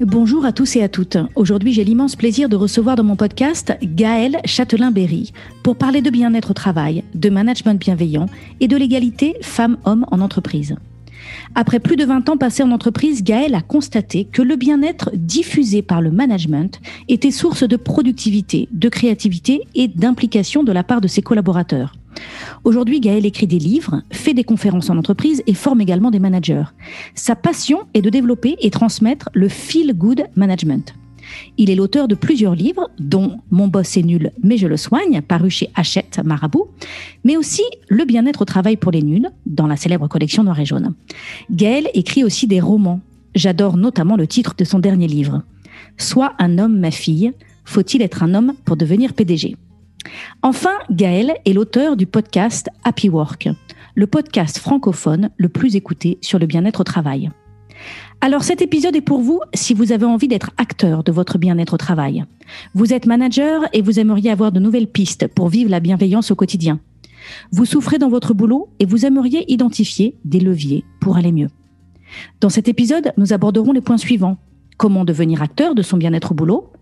Bonjour à tous et à toutes. Aujourd'hui, j'ai l'immense plaisir de recevoir dans mon podcast Gaëlle Châtelain-Berry pour parler de bien-être au travail, de management bienveillant et de l'égalité femmes-hommes en entreprise. Après plus de 20 ans passés en entreprise, Gaëlle a constaté que le bien-être diffusé par le management était source de productivité, de créativité et d'implication de la part de ses collaborateurs. Aujourd'hui, Gaël écrit des livres, fait des conférences en entreprise et forme également des managers. Sa passion est de développer et transmettre le feel good management. Il est l'auteur de plusieurs livres, dont Mon boss est nul, mais je le soigne, paru chez Hachette Marabout, mais aussi Le bien-être au travail pour les nuls, dans la célèbre collection Noir et Jaune. Gaël écrit aussi des romans. J'adore notamment le titre de son dernier livre. Sois un homme, ma fille. Faut-il être un homme pour devenir PDG Enfin, Gaël est l'auteur du podcast Happy Work, le podcast francophone le plus écouté sur le bien-être au travail. Alors cet épisode est pour vous si vous avez envie d'être acteur de votre bien-être au travail. Vous êtes manager et vous aimeriez avoir de nouvelles pistes pour vivre la bienveillance au quotidien. Vous souffrez dans votre boulot et vous aimeriez identifier des leviers pour aller mieux. Dans cet épisode, nous aborderons les points suivants. Comment devenir acteur de son bien-être au boulot?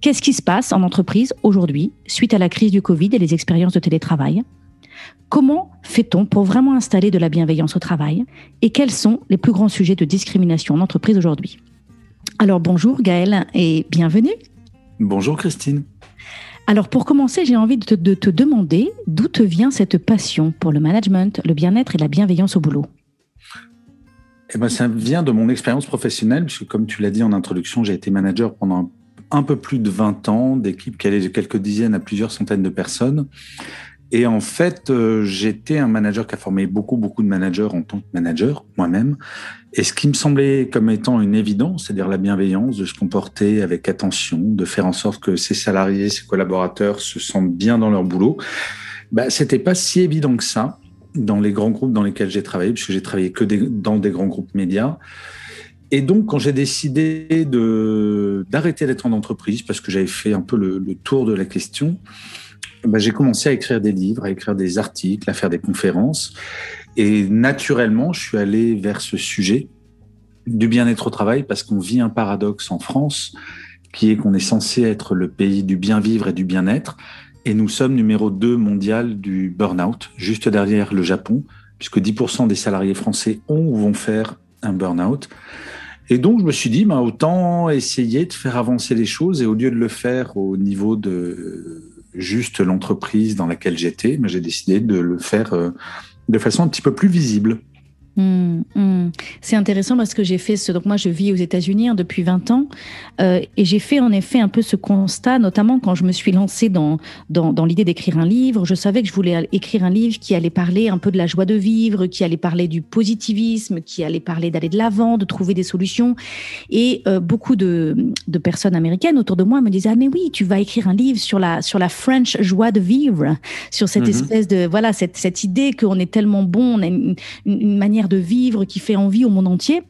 Qu'est-ce qui se passe en entreprise aujourd'hui suite à la crise du Covid et les expériences de télétravail? Comment fait-on pour vraiment installer de la bienveillance au travail Et quels sont les plus grands sujets de discrimination en entreprise aujourd'hui? Alors bonjour Gaël et bienvenue. Bonjour Christine. Alors pour commencer, j'ai envie de te, de te demander d'où te vient cette passion pour le management, le bien-être et la bienveillance au boulot? Eh ben, ça vient de mon expérience professionnelle, puisque comme tu l'as dit en introduction, j'ai été manager pendant un peu plus de 20 ans, d'équipes qui allaient de quelques dizaines à plusieurs centaines de personnes. Et en fait, euh, j'étais un manager qui a formé beaucoup, beaucoup de managers en tant que manager, moi-même. Et ce qui me semblait comme étant une évidence, c'est-à-dire la bienveillance, de se comporter avec attention, de faire en sorte que ses salariés, ses collaborateurs se sentent bien dans leur boulot, bah, c'était pas si évident que ça dans les grands groupes dans lesquels j'ai travaillé, puisque j'ai travaillé que dans des grands groupes médias. Et donc, quand j'ai décidé d'arrêter d'être en entreprise, parce que j'avais fait un peu le, tour de la question, ben, j'ai commencé à écrire des livres, à écrire des articles, à faire des conférences. Et naturellement, je suis allé vers ce sujet du bien-être au travail, parce qu'on vit un paradoxe en France, qui est qu'on est censé être le pays du bien vivre et du bien-être. Et nous sommes numéro 2 mondial du burn-out, juste derrière le Japon, puisque 10% des salariés français ont ou vont faire un burn-out. Et donc, je me suis dit, bah, autant essayer de faire avancer les choses et au lieu de le faire au niveau de juste l'entreprise dans laquelle j'étais, j'ai décidé de le faire euh, de façon un petit peu plus visible. Mmh, mmh. C'est intéressant parce que j'ai fait ce. Donc, moi, je vis aux États-Unis hein, depuis 20 ans euh, et j'ai fait en effet un peu ce constat, notamment quand je me suis lancée dans, dans, dans l'idée d'écrire un livre. Je savais que je voulais écrire un livre qui allait parler un peu de la joie de vivre, qui allait parler du positivisme, qui allait parler d'aller de l'avant, de trouver des solutions. Et euh, beaucoup de, de personnes américaines autour de moi me disaient Ah, mais oui, tu vas écrire un livre sur la, sur la French joie de vivre, sur cette mmh espèce de. Voilà, cette, cette idée qu'on est tellement bon, on a une, une manière de vivre qui fait envie au monde entier.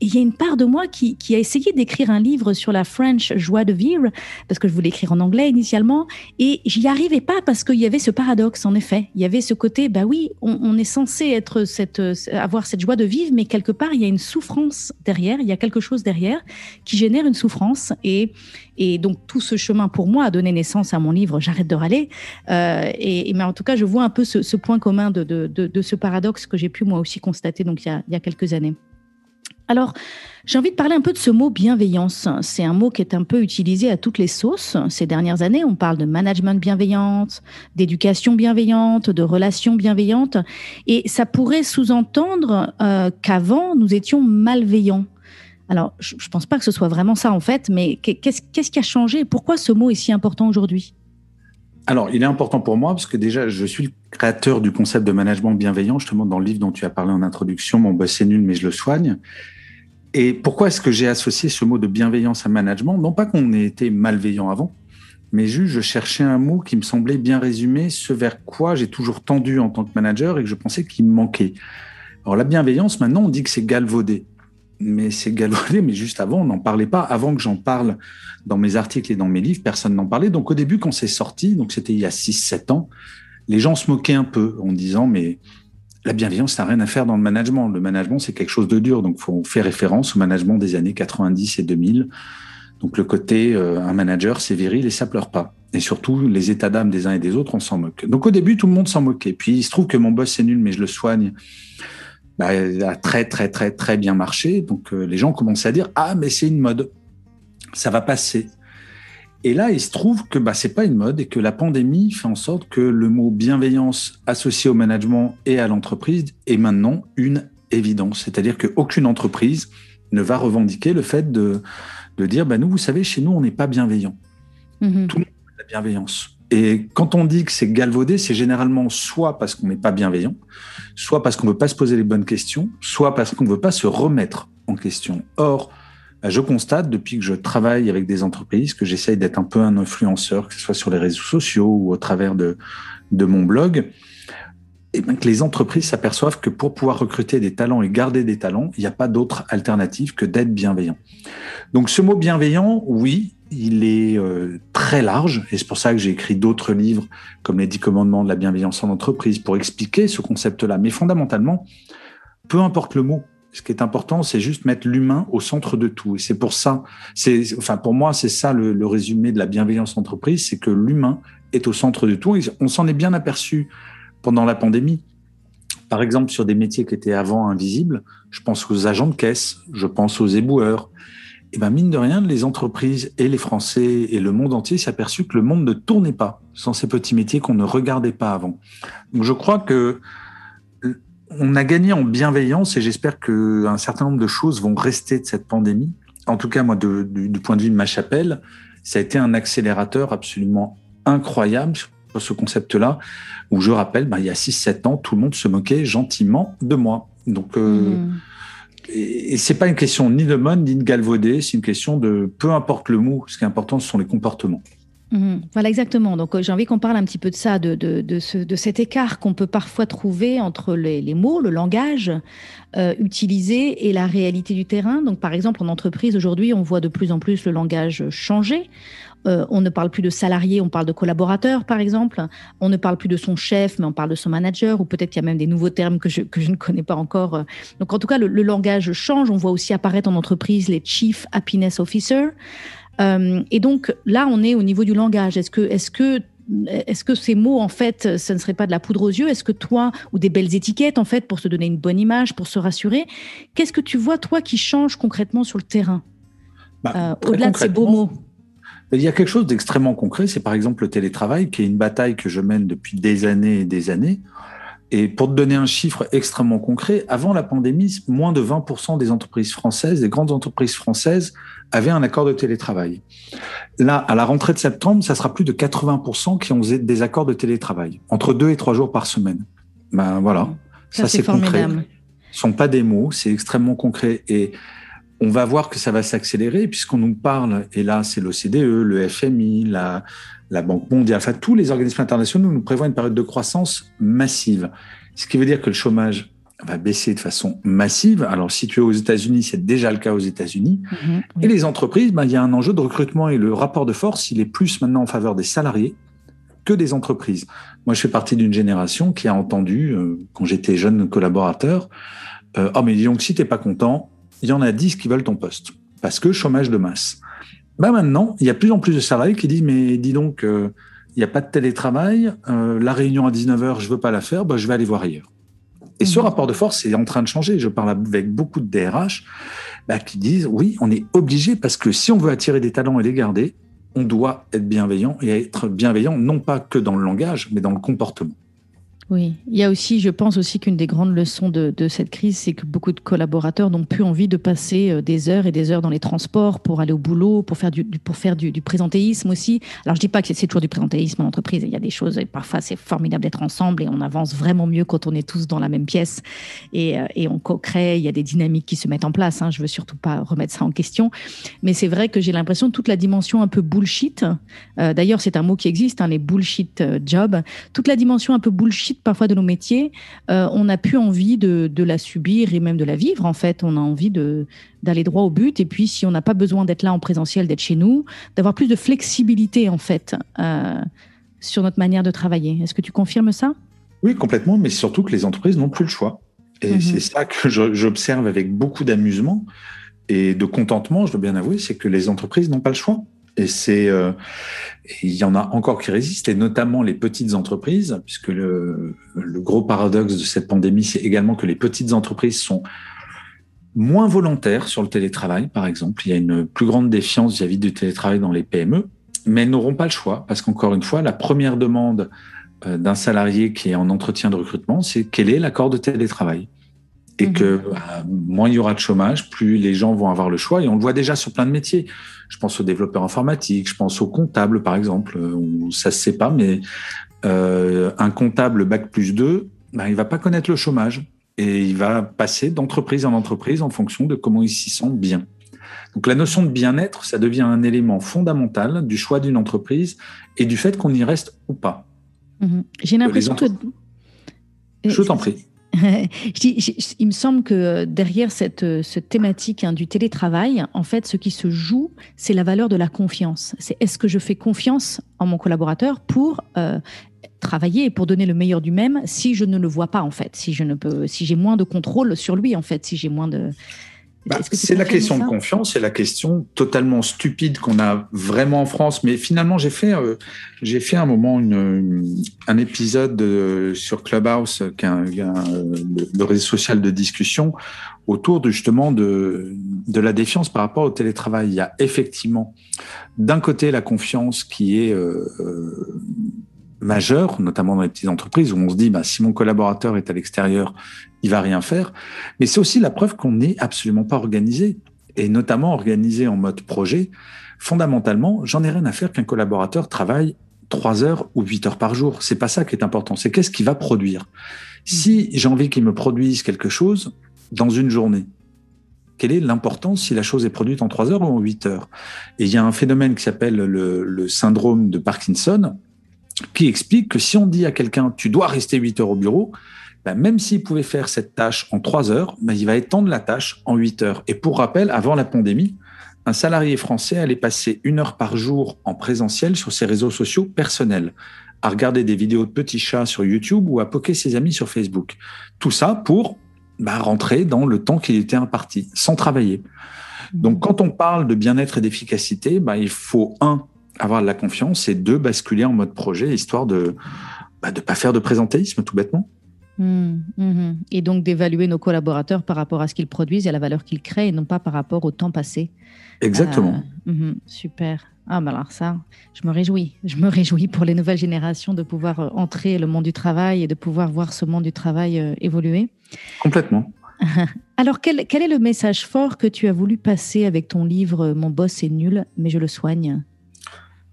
Il y a une part de moi qui, a essayé d'écrire un livre sur la French joie de vivre, parce que je voulais écrire en anglais initialement, et j'y arrivais pas parce qu'il y avait ce paradoxe, en effet. Il y avait ce côté, bah oui, on, est censé être cette, avoir cette joie de vivre, mais quelque part, il y a une souffrance derrière, il y a quelque chose derrière qui génère une souffrance. Et, et donc, tout ce chemin, pour moi, a donné naissance à mon livre J'arrête de râler. Euh, et, mais en tout cas, je vois un peu ce, point commun de, de, de, ce paradoxe que j'ai pu moi aussi constater donc, il y a, il y a quelques années. Alors, j'ai envie de parler un peu de ce mot bienveillance. C'est un mot qui est un peu utilisé à toutes les sauces ces dernières années. On parle de management bienveillante, d'éducation bienveillante, de relations bienveillantes. Et ça pourrait sous-entendre euh, qu'avant, nous étions malveillants. Alors, je ne pense pas que ce soit vraiment ça en fait, mais qu'est-ce qui a changé Pourquoi ce mot est si important aujourd'hui? Alors, il est important pour moi parce que déjà, je suis le créateur du concept de management bienveillant, justement dans le livre dont tu as parlé en introduction, Mon boss est nul, mais je le soigne. Et pourquoi est-ce que j'ai associé ce mot de bienveillance à management? Non pas qu'on ait été malveillant avant, mais juste je cherchais un mot qui me semblait bien résumer ce vers quoi j'ai toujours tendu en tant que manager et que je pensais qu'il me manquait. Alors la bienveillance, maintenant on dit que c'est galvaudé, mais c'est galvaudé, mais juste avant on n'en parlait pas. Avant que j'en parle dans mes articles et dans mes livres, personne n'en parlait. Donc au début quand c'est sorti, donc c'était il y a 6-7 ans, les gens se moquaient un peu en disant mais la bienveillance n'a rien à faire dans le management. Le management, c'est quelque chose de dur. Donc, faut faire référence au management des années 90 et 2000. Donc, le côté, euh, un manager, c'est viril et ça pleure pas. Et surtout, les états d'âme des uns et des autres, on s'en moque. Donc, au début, tout le monde s'en moquait. Puis, il se trouve que mon boss, c'est nul, mais je le soigne. Bah, a très, très, très, très bien marché. Donc, euh, les gens commençaient à dire, ah, mais c'est une mode. Ça va passer. Et là, il se trouve que bah, c'est pas une mode et que la pandémie fait en sorte que le mot bienveillance associé au management et à l'entreprise est maintenant une évidence. C'est-à-dire qu'aucune entreprise ne va revendiquer le fait de, de dire, bah, nous, vous savez, chez nous, on n'est pas bienveillant. Mm-hmm. Tout le monde a la bienveillance. Et quand on dit que c'est galvaudé, c'est généralement soit parce qu'on n'est pas bienveillant, soit parce qu'on ne veut pas se poser les bonnes questions, soit parce qu'on ne veut pas se remettre en question. Or, je constate depuis que je travaille avec des entreprises que j'essaye d'être un peu un influenceur, que ce soit sur les réseaux sociaux ou au travers de, mon blog, bien que les entreprises s'aperçoivent que pour pouvoir recruter des talents et garder des talents, il n'y a pas d'autre alternative que d'être bienveillant. Donc ce mot bienveillant, oui, il est euh, très large et c'est pour ça que j'ai écrit d'autres livres comme les dix commandements de la bienveillance en entreprise pour expliquer ce concept-là. Mais fondamentalement, peu importe le mot, ce qui est important, c'est juste mettre l'humain au centre de tout. Et c'est pour ça, enfin, pour moi, c'est ça le, résumé de la bienveillance entreprise, c'est que l'humain est au centre de tout. On s'en est bien aperçu pendant la pandémie. Par exemple, sur des métiers qui étaient avant invisibles, je pense aux agents de caisse, je pense aux éboueurs. Et ben, mine de rien, les entreprises et les Français et le monde entier s'est aperçu que le monde ne tournait pas sans ces petits métiers qu'on ne regardait pas avant. Donc, je crois que on a gagné en bienveillance et j'espère qu'un certain nombre de choses vont rester de cette pandémie. En tout cas, moi, du, point de vue de ma chapelle, ça a été un accélérateur absolument incroyable sur ce concept-là, où je rappelle, ben, il y a 6-7 ans, tout le monde se moquait gentiment de moi. Donc, euh, mmh. et, c'est pas une question ni de mode ni de galvaudé, c'est une question de peu importe le mot, ce qui est important, ce sont les comportements. Mhm. voilà, exactement. Donc, euh, j'ai envie qu'on parle un petit peu de ça, de, de, de, ce, de cet écart qu'on peut parfois trouver entre les, les mots, le langage euh, utilisé et la réalité du terrain. Donc, par exemple, en entreprise, aujourd'hui, on voit de plus en plus le langage changer. Euh, on ne parle plus de salarié, on parle de collaborateur, par exemple. On ne parle plus de son chef, mais on parle de son manager, ou peut-être qu'il y a même des nouveaux termes que je, que je ne connais pas encore. Donc, en tout cas, le, le langage change. On voit aussi apparaître en entreprise les Chief Happiness Officer. Euh, et donc là, on est au niveau du langage. Est-ce que, est-ce que est-ce que ces mots, en fait, ce ne serait pas de la poudre aux yeux? Est-ce que toi, ou des belles étiquettes, en fait, pour se donner une bonne image, pour se rassurer? Qu'est-ce que tu vois, toi, qui change concrètement sur le terrain? Bah, euh, Au-delà de ces beaux mots il y a quelque chose d'extrêmement concret, c'est par exemple le télétravail, qui est une bataille que je mène depuis des années et des années. Et pour te donner un chiffre extrêmement concret, avant la pandémie, moins de 20% des entreprises françaises, des grandes entreprises françaises, avaient un accord de télétravail. Là, à la rentrée de septembre, ça sera plus de 80% qui ont des accords de télétravail, entre deux et trois jours par semaine. Ben voilà, ça, c'est concret. Ce sont pas des mots, c'est extrêmement concret. Et on va voir que ça va s'accélérer puisqu'on nous parle, et là c'est l'OCDE, le FMI, la, la Banque mondiale, enfin tous les organismes internationaux nous prévoient une période de croissance massive. Ce qui veut dire que le chômage va baisser de façon massive. Alors, si tu es aux États-Unis, c'est déjà le cas aux États-Unis. Mhm, et les entreprises, ben, il y a un enjeu de recrutement et le rapport de force, il est plus maintenant en faveur des salariés que des entreprises. Moi, je fais partie d'une génération qui a entendu, euh, quand j'étais jeune collaborateur, euh, oh mais dis donc, si t'es pas content, il y en a 10 qui veulent ton poste parce que chômage de masse. Ben maintenant, il y a plus en plus de salariés qui disent mais dis donc, euh, il n'y a pas de télétravail, euh, la réunion à 19h, je veux pas la faire, ben, je vais aller voir ailleurs. Et ce mhm. rapport de force est en train de changer. Je parle avec beaucoup de DRH ben, qui disent oui, on est obligé parce que si on veut attirer des talents et les garder, on doit être bienveillant et être bienveillant non pas que dans le langage, mais dans le comportement. Oui, il y a aussi, je pense aussi qu'une des grandes leçons de, cette crise, c'est que beaucoup de collaborateurs n'ont plus envie de passer euh, des heures et des heures dans les transports pour aller au boulot, pour faire du, pour faire du, présentéisme aussi. Alors je dis pas que c'est toujours du présentéisme en entreprise, il y a des choses, parfois c'est formidable d'être ensemble et on avance vraiment mieux quand on est tous dans la même pièce et, euh, on co-crée, il y a des dynamiques qui se mettent en place. Hein, je veux surtout pas remettre ça en question, mais c'est vrai que j'ai l'impression toute la dimension un peu bullshit, euh, d'ailleurs c'est un mot qui existe, hein, les bullshit jobs, toute la dimension un peu bullshit parfois de nos métiers, euh, on n'a plus envie de, la subir et même de la vivre. En fait, on a envie d'aller droit au but. Et puis, si on n'a pas besoin d'être là en présentiel, d'être chez nous, d'avoir plus de flexibilité en fait euh, sur notre manière de travailler. Est-ce que tu confirmes ça? Oui, complètement. Mais surtout que les entreprises n'ont plus le choix. Et mhm. c'est ça que j'observe avec beaucoup d'amusement et de contentement, je dois bien avouer, c'est que les entreprises n'ont pas le choix. Et c'est, euh, il y en a encore qui résistent, et notamment les petites entreprises, puisque le, le gros paradoxe de cette pandémie, c'est également que les petites entreprises sont moins volontaires sur le télétravail, par exemple. Il y a une plus grande défiance vis-à-vis du télétravail dans les PME, mais elles n'auront pas le choix, parce qu'encore une fois, la première demande euh, d'un salarié qui est en entretien de recrutement, c'est quel est l'accord de télétravail et mhm. que bah, moins il y aura de chômage, plus les gens vont avoir le choix. Et on le voit déjà sur plein de métiers. Je pense aux développeurs informatiques, je pense aux comptables, par exemple, où ça se sait pas, mais euh, un comptable bac plus 2, bah, il va pas connaître le chômage et il va passer d'entreprise en entreprise en fonction de comment il s'y sent bien. Donc la notion de bien-être, ça devient un élément fondamental du choix d'une entreprise et du fait qu'on y reste ou pas. Mhm. J'ai l'impression que... Je t'en prie. Il me semble que derrière cette, thématique hein, du télétravail, en fait, ce qui se joue, c'est la valeur de la confiance. C'est est-ce que je fais confiance en mon collaborateur pour euh, travailler et pour donner le meilleur du même si je ne le vois pas en fait, si je si j'ai moins de contrôle sur lui en fait, si j'ai moins de bah, c'est la question de confiance, c'est la question totalement stupide qu'on a vraiment en France. Mais finalement, j'ai fait, euh, j'ai fait un moment une, un épisode sur Clubhouse, qui est un, le, réseau social de discussion, autour de, justement de, de la défiance par rapport au télétravail. Il y a effectivement, d'un côté, la confiance qui est euh, euh majeure, notamment dans les petites entreprises, où on se dit, bah, si mon collaborateur est à l'extérieur, il va rien faire. Mais c'est aussi la preuve qu'on n'est absolument pas organisé, et notamment organisé en mode projet. Fondamentalement, j'en ai rien à faire qu'un collaborateur travaille trois heures ou huit heures par jour. C'est pas ça qui est important. C'est qu'est-ce qu'il va produire. Si j'ai envie qu'il me produise quelque chose dans une journée, quelle est l'importance si la chose est produite en trois heures ou en huit heures? Et il y a un phénomène qui s'appelle le, le syndrome de Parkinson, qui explique que si on dit à quelqu'un tu dois rester 8 heures au bureau, ben même s'il pouvait faire cette tâche en 3 heures, ben il va étendre la tâche en 8 heures. Et pour rappel, avant la pandémie, un salarié français allait passer une heure par jour en présentiel sur ses réseaux sociaux personnels, à regarder des vidéos de petits chats sur YouTube ou à poker ses amis sur Facebook. Tout ça pour ben, rentrer dans le temps qu'il était imparti, sans travailler. Donc quand on parle de bien-être et d'efficacité, il faut, un, avoir de la confiance et deux, basculer en mode projet, histoire de ne bah, pas faire de présentéisme, tout bêtement. Mmh, mmh. Et donc d'évaluer nos collaborateurs par rapport à ce qu'ils produisent et à la valeur qu'ils créent et non pas par rapport au temps passé. Exactement. Euh, mmh, super. Ah, ben alors ça, je me réjouis. Je me réjouis pour les nouvelles générations de pouvoir euh, entrer le monde du travail et de pouvoir voir ce monde du travail euh, évoluer. Complètement. Alors, quel, quel, est le message fort que tu as voulu passer avec ton livre Mon boss est nul, mais je le soigne?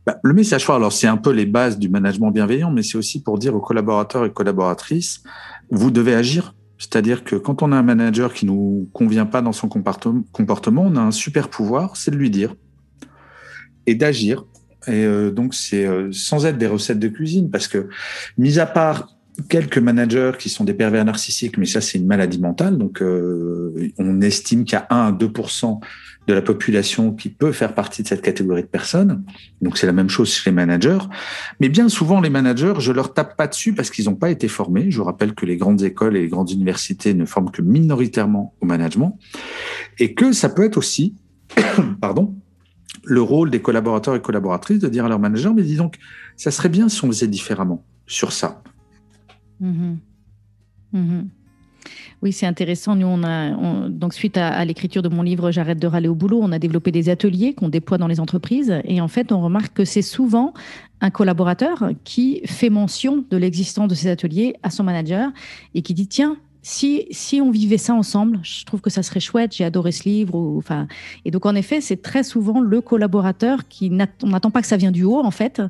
Bah, le message fort, alors c'est un peu les bases du management bienveillant, mais c'est aussi pour dire aux collaborateurs et collaboratrices, vous devez agir. C'est-à-dire que quand on a un manager qui nous convient pas dans son comportement, on a un super pouvoir, c'est de lui dire et d'agir. Et euh, donc c'est euh, sans être des recettes de cuisine, parce que mis à part quelques managers qui sont des pervers narcissiques, mais ça c'est une maladie mentale, donc euh, on estime qu'il y a 1 à 2% de la population qui peut faire partie de cette catégorie de personnes. Donc c'est la même chose chez les managers. Mais bien souvent, les managers, je leur tape pas dessus parce qu'ils n'ont pas été formés. Je rappelle que les grandes écoles et les grandes universités ne forment que minoritairement au management. Et que ça peut être aussi, pardon, le rôle des collaborateurs et collaboratrices de dire à leur manager, mais dis donc, ça serait bien si on faisait différemment sur ça. Mmh mmh Oui, c'est intéressant. Nous, on a donc suite à, l'écriture de mon livre J'arrête de râler au boulot, on a développé des ateliers qu'on déploie dans les entreprises. Et en fait, on remarque que c'est souvent un collaborateur qui fait mention de l'existence de ces ateliers à son manager et qui dit tiens, si, si on vivait ça ensemble, je trouve que ça serait chouette, j'ai adoré ce livre. Ou, enfin, et donc, en effet, c'est très souvent le collaborateur qui on n'attend pas que ça vienne du haut, en fait.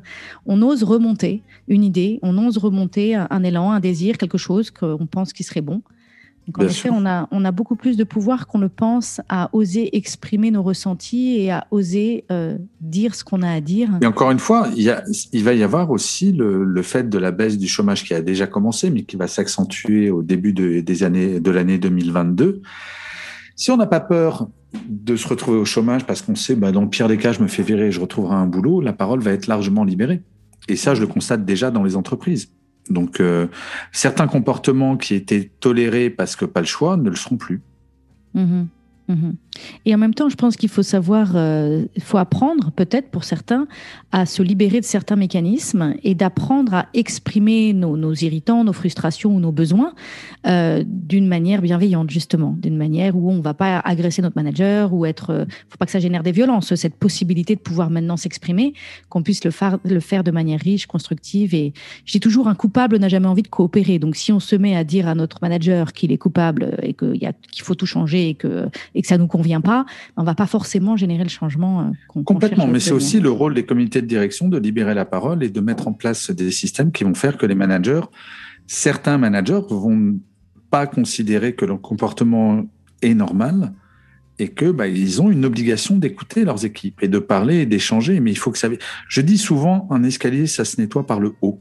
On ose remonter une idée, on ose remonter un élan, un désir, quelque chose qu'on pense qui serait bon. Donc, en effet, on a, on a beaucoup plus de pouvoir qu'on le pense à oser exprimer nos ressentis et à oser euh, dire ce qu'on a à dire. Et encore une fois, il, y a, il va y avoir aussi le, le, fait de la baisse du chômage qui a déjà commencé, mais qui va s'accentuer au début de, des années, de l'année 2022. Si on n'a pas peur de se retrouver au chômage parce qu'on sait, bah, dans le pire des cas, je me fais virer et je retrouverai un boulot, la parole va être largement libérée. Et ça, je le constate déjà dans les entreprises. Donc, euh, certains comportements qui étaient tolérés parce que pas le choix ne le seront plus. Mmh mmh et en même temps, je pense qu'il faut savoir, euh, il faut apprendre peut-être pour certains à se libérer de certains mécanismes et d'apprendre à exprimer nos, irritants, nos frustrations ou nos besoins euh, d'une manière bienveillante justement, d'une manière où on ne va pas agresser notre manager ou être, euh, faut pas que ça génère des violences. Cette possibilité de pouvoir maintenant s'exprimer, qu'on puisse le faire, de manière riche, constructive. Et je dis toujours, un coupable n'a jamais envie de coopérer. Donc si on se met à dire à notre manager qu'il est coupable et qu'il faut tout changer et que, que ça nous convient pas, on va pas forcément générer le changement euh, qu'on Complètement, mais c'est aussi le rôle des comités de direction de libérer la parole et de mettre en place des systèmes qui vont faire que les managers, certains managers vont pas considérer que leur comportement est normal et que bah, ils ont une obligation d'écouter leurs équipes et de parler et d'échanger. Mais il faut que ça. Je dis souvent, un escalier, ça se nettoie par le haut.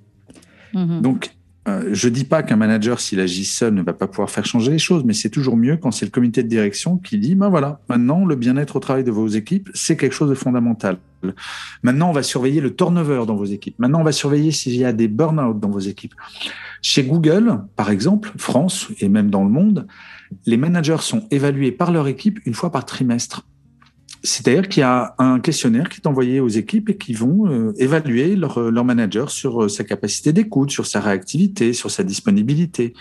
Mm-hmm. Donc, euh, je dis pas qu'un manager, s'il agit seul, ne va pas pouvoir faire changer les choses, mais c'est toujours mieux quand c'est le comité de direction qui dit, ben voilà, maintenant, le bien-être au travail de vos équipes, c'est quelque chose de fondamental. Maintenant, on va surveiller le turnover dans vos équipes. Maintenant, on va surveiller s'il y a des burn-out dans vos équipes. Chez Google, par exemple, France et même dans le monde, les managers sont évalués par leur équipe une fois par trimestre. C'est-à-dire qu'il y a un questionnaire qui est envoyé aux équipes et qui vont euh, évaluer leur, euh, leur, manager sur euh, sa capacité d'écoute, sur sa réactivité, sur sa disponibilité.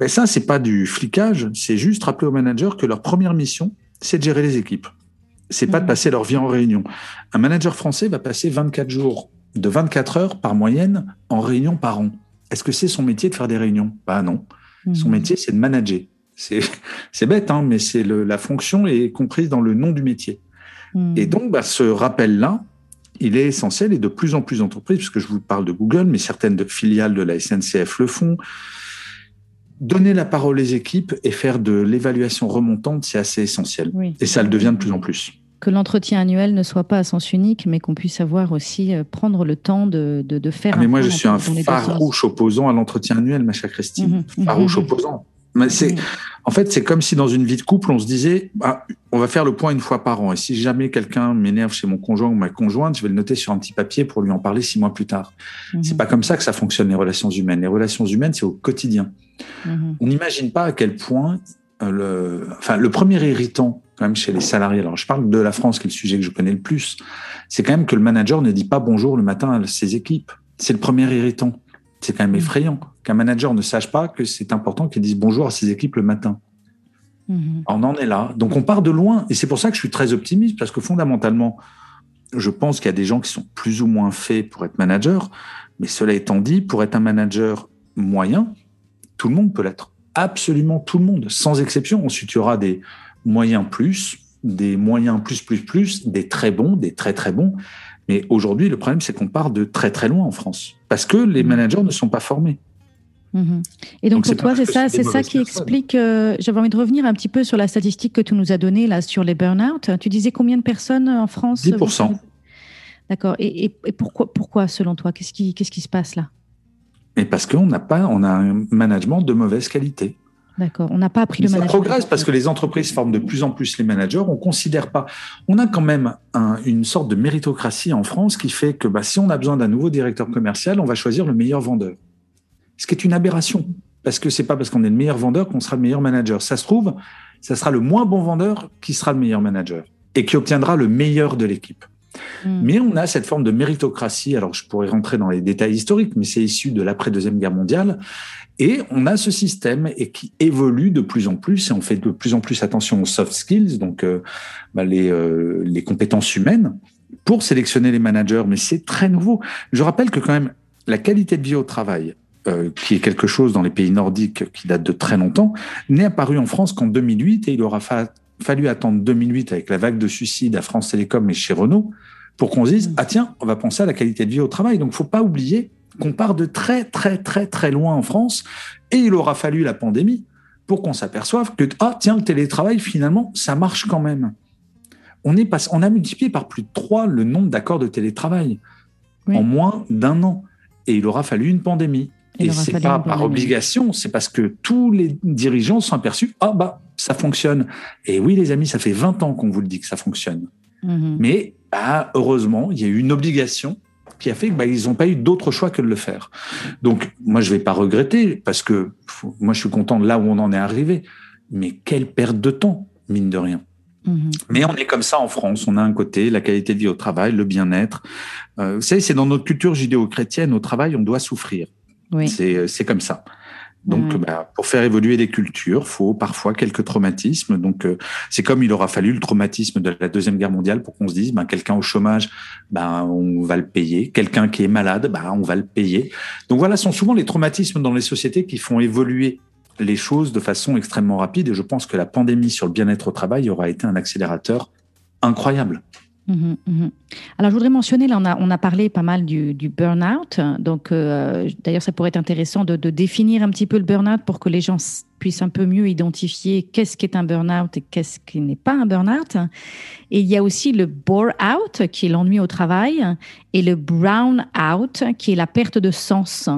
Mais ça, c'est pas du flicage, c'est juste rappeler aux managers que leur première mission, c'est de gérer les équipes. C'est pas de mmh. passer leur vie en réunion. Un manager français va passer 24 jours de 24 heures par moyenne en réunion par an. Est-ce que c'est son métier de faire des réunions? Bah non. Son mmh. métier, c'est de manager. C'est bête, hein, mais c'est la fonction est comprise dans le nom du métier. Hmm. Et donc, bah, ce rappel-là, il est essentiel et de plus en plus d'entreprises, puisque je vous parle de Google, mais certaines de filiales de la SNCF le font. Donner la parole aux équipes et faire de l'évaluation remontante, c'est assez essentiel. Et ça le devient de plus en plus. Que l'entretien annuel ne soit pas à sens unique, mais qu'on puisse avoir aussi euh, prendre le temps de, de, faire. Ah, mais moi, je suis un farouche opposant à l'entretien annuel, ma chère Christine. Mhm. farouche mhm. opposant. Mais c'est, en fait, c'est comme si dans une vie de couple, on se disait, bah, on va faire le point une fois par an. Et si jamais quelqu'un m'énerve chez mon conjoint ou ma conjointe, je vais le noter sur un petit papier pour lui en parler six mois plus tard. Mhm. C'est pas comme ça que ça fonctionne les relations humaines. Les relations humaines, c'est au quotidien. Mhm. On n'imagine pas à quel point euh, le, enfin, le premier irritant quand même chez les salariés. Alors, je parle de la France, qui est le sujet que je connais le plus. C'est quand même que le manager ne dit pas bonjour le matin à ses équipes. C'est le premier irritant. C'est quand même effrayant qu'un manager ne sache pas que c'est important qu'il dise bonjour à ses équipes le matin. Mm-hmm. On en est là. Donc on part de loin. Et c'est pour ça que je suis très optimiste, parce que fondamentalement, je pense qu'il y a des gens qui sont plus ou moins faits pour être manager. Mais cela étant dit, pour être un manager moyen, tout le monde peut l'être. Absolument tout le monde, sans exception. Ensuite, il y aura des moyens plus, des moyens plus, plus, plus, des très bons, des très, très bons. Mais aujourd'hui, le problème, c'est qu'on part de très très loin en France, parce que les mmh. managers ne sont pas formés. Mmh. Et donc, pour toi, c'est ça, c'est ça qui explique. Euh, j'avais envie de revenir un petit peu sur la statistique que tu nous as donnée là sur les burn-out. Tu disais combien de personnes en France 10% D'accord. Et, pourquoi, pourquoi, selon toi Qu'est-ce qui, qu'est-ce qui se passe là? Et parce qu'on n'a pas, on a un management de mauvaise qualité. D'accord. On n'a pas appris le management. Ça progresse parce que les entreprises forment de plus en plus les managers. On considère pas. On a quand même une sorte de méritocratie en France qui fait que bah, si on a besoin d'un nouveau directeur commercial, on va choisir le meilleur vendeur. Ce qui est une aberration parce que c'est pas parce qu'on est le meilleur vendeur qu'on sera le meilleur manager. Ça se trouve, ça sera le moins bon vendeur qui sera le meilleur manager et qui obtiendra le meilleur de l'équipe. Hmm. Mais on a cette forme de méritocratie. Alors, je pourrais rentrer dans les détails historiques, mais c'est issu de l'après-deuxième guerre mondiale. Et on a ce système et qui évolue de plus en plus, et on fait de plus en plus attention aux soft skills, donc euh, bah, les, euh, les compétences humaines, pour sélectionner les managers. Mais c'est très nouveau. Je rappelle que quand même, la qualité de vie au travail, euh, qui est quelque chose dans les pays nordiques qui date de très longtemps, n'est apparu en France qu'en 2008, et il aura fallu attendre 2008 avec la vague de suicides à France Télécom et chez Renault pour qu'on se dise, mmh. ah tiens, on va penser à la qualité de vie au travail. Donc, faut pas oublier qu'on part de très, très, très, très loin en France, et il aura fallu la pandémie pour qu'on s'aperçoive que, ah, tiens, le télétravail, finalement, ça marche quand même. On, est on a multiplié par plus de trois le nombre d'accords de télétravail en moins d'un an. Et il aura fallu une pandémie. et c'est pas par obligation, c'est parce que tous les dirigeants sont aperçus, ah bah, ça fonctionne. Et oui, les amis, ça fait 20 ans qu'on vous le dit que ça fonctionne. Mm-hmm. Mais bah, heureusement, il y a eu une obligation qui a fait qu'ils bah, n'ont pas eu d'autre choix que de le faire. Donc, moi, je vais pas regretter parce que moi, je suis content de là où on en est arrivé. Mais quelle perte de temps, mine de rien. Mhm. Mais on est comme ça en France. On a un côté, la qualité de vie au travail, le bien-être. Euh, vous savez, c'est dans notre culture judéo-chrétienne, au travail, on doit souffrir. Oui. C'est comme ça. Donc, bah, pour faire évoluer les cultures, faut parfois quelques traumatismes. Donc, euh, c'est comme il aura fallu le traumatisme de la deuxième guerre mondiale pour qu'on se dise, ben, quelqu'un au chômage, ben, on va le payer. Quelqu'un qui est malade, ben, on va le payer. Donc voilà, ce sont souvent les traumatismes dans les sociétés qui font évoluer les choses de façon extrêmement rapide. Et je pense que la pandémie sur le bien-être au travail aura été un accélérateur incroyable. Mhm, mhm. Alors, je voudrais mentionner, là, on a, on a parlé pas mal du, du burn-out. Donc, euh, d'ailleurs, ça pourrait être intéressant de, de, définir un petit peu le burn-out pour que les gens puissent un peu mieux identifier qu'est-ce qui est un burn-out et qu'est-ce qui n'est pas un burn-out. Et il y a aussi le bore-out, qui est l'ennui au travail, et le brown-out, qui est la perte de sens.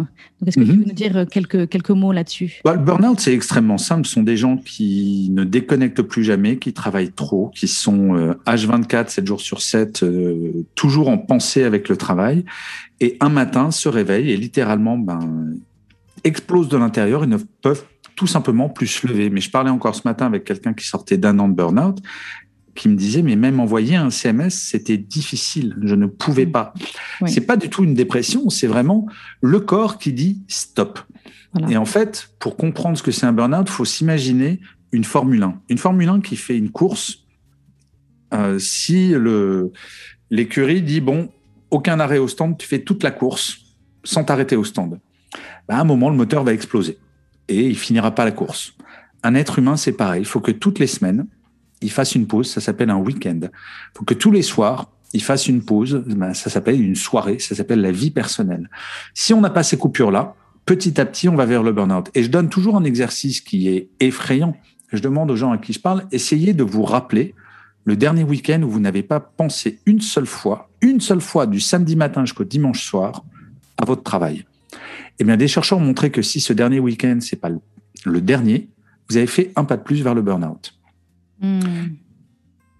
est-ce que tu mhm. veux nous dire quelques, quelques mots là-dessus? Bah, Le burn-out, c'est extrêmement simple. Ce sont des gens qui ne déconnectent plus jamais, qui travaillent trop, qui sont H24, euh, 7 jours sur 7, euh, toujours en pensée avec le travail. Et un matin, se réveillent et littéralement ben, explosent de l'intérieur et ne peuvent tout simplement plus se lever. Mais je parlais encore ce matin avec quelqu'un qui sortait d'un an de burn-out qui me disait, mais même envoyer un CMS, c'était difficile. Je ne pouvais pas. C'est pas du tout une dépression, c'est vraiment le corps qui dit stop. Et en fait, pour comprendre ce que c'est un burn-out, il faut s'imaginer une Formule 1. Une Formule 1 qui fait une course. Euh, si le, l'écurie dit, bon, aucun arrêt au stand, tu fais toute la course sans t'arrêter au stand. Ben, à un moment, le moteur va exploser et il finira pas la course. Un être humain, c'est pareil. Il faut que toutes les semaines, il fasse une pause, ça s'appelle un week-end. Il faut que tous les soirs, il fasse une pause, ben, ça s'appelle une soirée, ça s'appelle la vie personnelle. Si on n'a pas ces coupures-là, petit à petit, on va vers le burn-out. Et je donne toujours un exercice qui est effrayant. Je demande aux gens à qui je parle, essayez de vous rappeler le dernier week-end où vous n'avez pas pensé une seule fois, une seule fois du samedi matin jusqu'au dimanche soir à votre travail. Eh bien, des chercheurs ont montré que si ce dernier week-end, c'est pas le dernier, vous avez fait un pas de plus vers le burn-out. Hmm.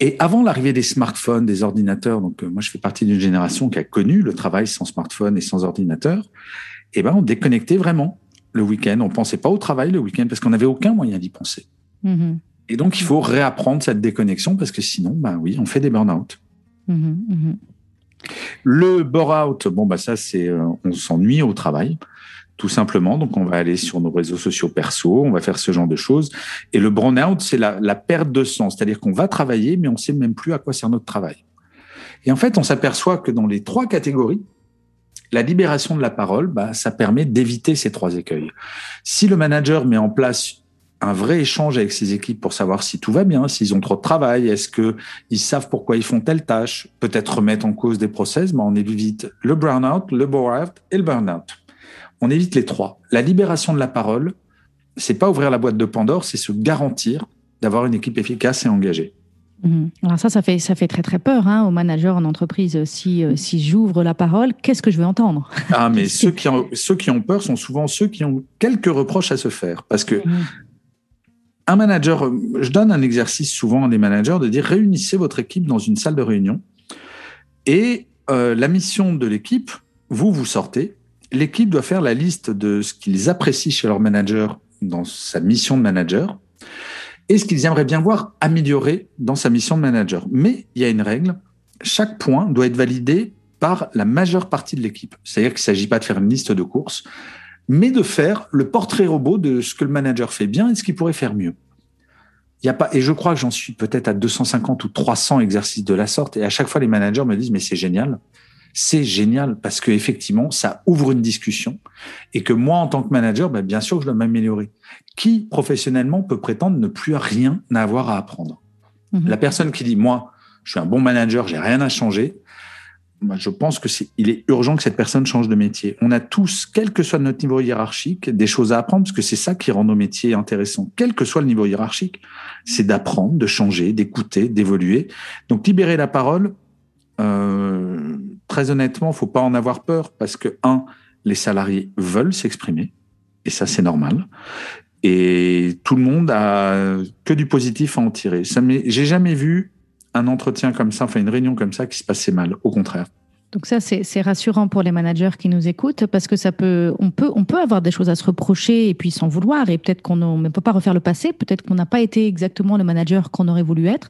Et avant l'arrivée des smartphones, des ordinateurs, donc euh, moi je fais partie d'une génération qui a connu le travail sans smartphone et sans ordinateur, eh ben on déconnectait vraiment le week-end. On pensait pas au travail le week-end parce qu'on n'avait aucun moyen d'y penser. Hmm. Et donc il faut réapprendre cette déconnexion parce que sinon, ben oui, on fait des burn-out. Hmm, le bore-out, bon bah ça c'est, euh, on s'ennuie au travail tout simplement. Donc, on va aller sur nos réseaux sociaux perso, on va faire ce genre de choses. Et le burn-out, c'est la, perte de sens, c'est-à-dire qu'on va travailler, mais on ne sait même plus à quoi sert notre travail. Et en fait, on s'aperçoit que dans les trois catégories, la libération de la parole, bah, ça permet d'éviter ces trois écueils. Si le manager met en place un vrai échange avec ses équipes pour savoir si tout va bien, s'ils ont trop de travail, est-ce que ils savent pourquoi ils font telle tâche, peut-être remettre en cause des process, mais on évite le burn-out, le bore-out et le burn-out on évite les trois. La libération de la parole, c'est pas ouvrir la boîte de Pandore, c'est se garantir d'avoir une équipe efficace et engagée. Mhm. Alors ça, ça fait, ça fait très très peur hein, aux managers en entreprise. Si, euh, si j'ouvre la parole, qu'est-ce que je vais entendre? Ah, mais ceux qui, ont, ceux qui ont peur sont souvent ceux qui ont quelques reproches à se faire. Parce que mhm. Un manager, je donne un exercice souvent à des managers de dire réunissez votre équipe dans une salle de réunion et euh, la mission de l'équipe, vous, vous sortez l'équipe doit faire la liste de ce qu'ils apprécient chez leur manager dans sa mission de manager et ce qu'ils aimeraient bien voir améliorer dans sa mission de manager. Mais il y a une règle, chaque point doit être validé par la majeure partie de l'équipe. C'est-à-dire qu'il ne s'agit pas de faire une liste de courses, mais de faire le portrait robot de ce que le manager fait bien et ce qu'il pourrait faire mieux. Il y a pas, et je crois que j'en suis peut-être à 250 ou 300 exercices de la sorte, et à chaque fois les managers me disent mais c'est génial, c'est génial parce que effectivement ça ouvre une discussion et que moi en tant que manager, ben, bien sûr je dois m'améliorer. Qui professionnellement peut prétendre ne plus rien avoir à apprendre? Mhm. La personne qui dit moi je suis un bon manager, j'ai rien à changer, je pense que c'est, il est urgent que cette personne change de métier. On a tous, quel que soit notre niveau hiérarchique, des choses à apprendre, parce que c'est ça qui rend nos métiers intéressants. Quel que soit le niveau hiérarchique, c'est d'apprendre, de changer, d'écouter, d'évoluer. Donc libérer la parole, euh, très honnêtement, faut pas en avoir peur, parce que un, les salariés veulent s'exprimer, et ça c'est normal. Et tout le monde a que du positif à en tirer. Ça j'ai jamais vu un entretien comme ça, enfin une réunion comme ça qui se passait mal. Au contraire. Donc ça, c'est rassurant pour les managers qui nous écoutent parce que ça peut, on peut, on peut avoir des choses à se reprocher et puis sans vouloir et peut-être qu'on ne peut pas refaire le passé, peut-être qu'on n'a pas été exactement le manager qu'on aurait voulu être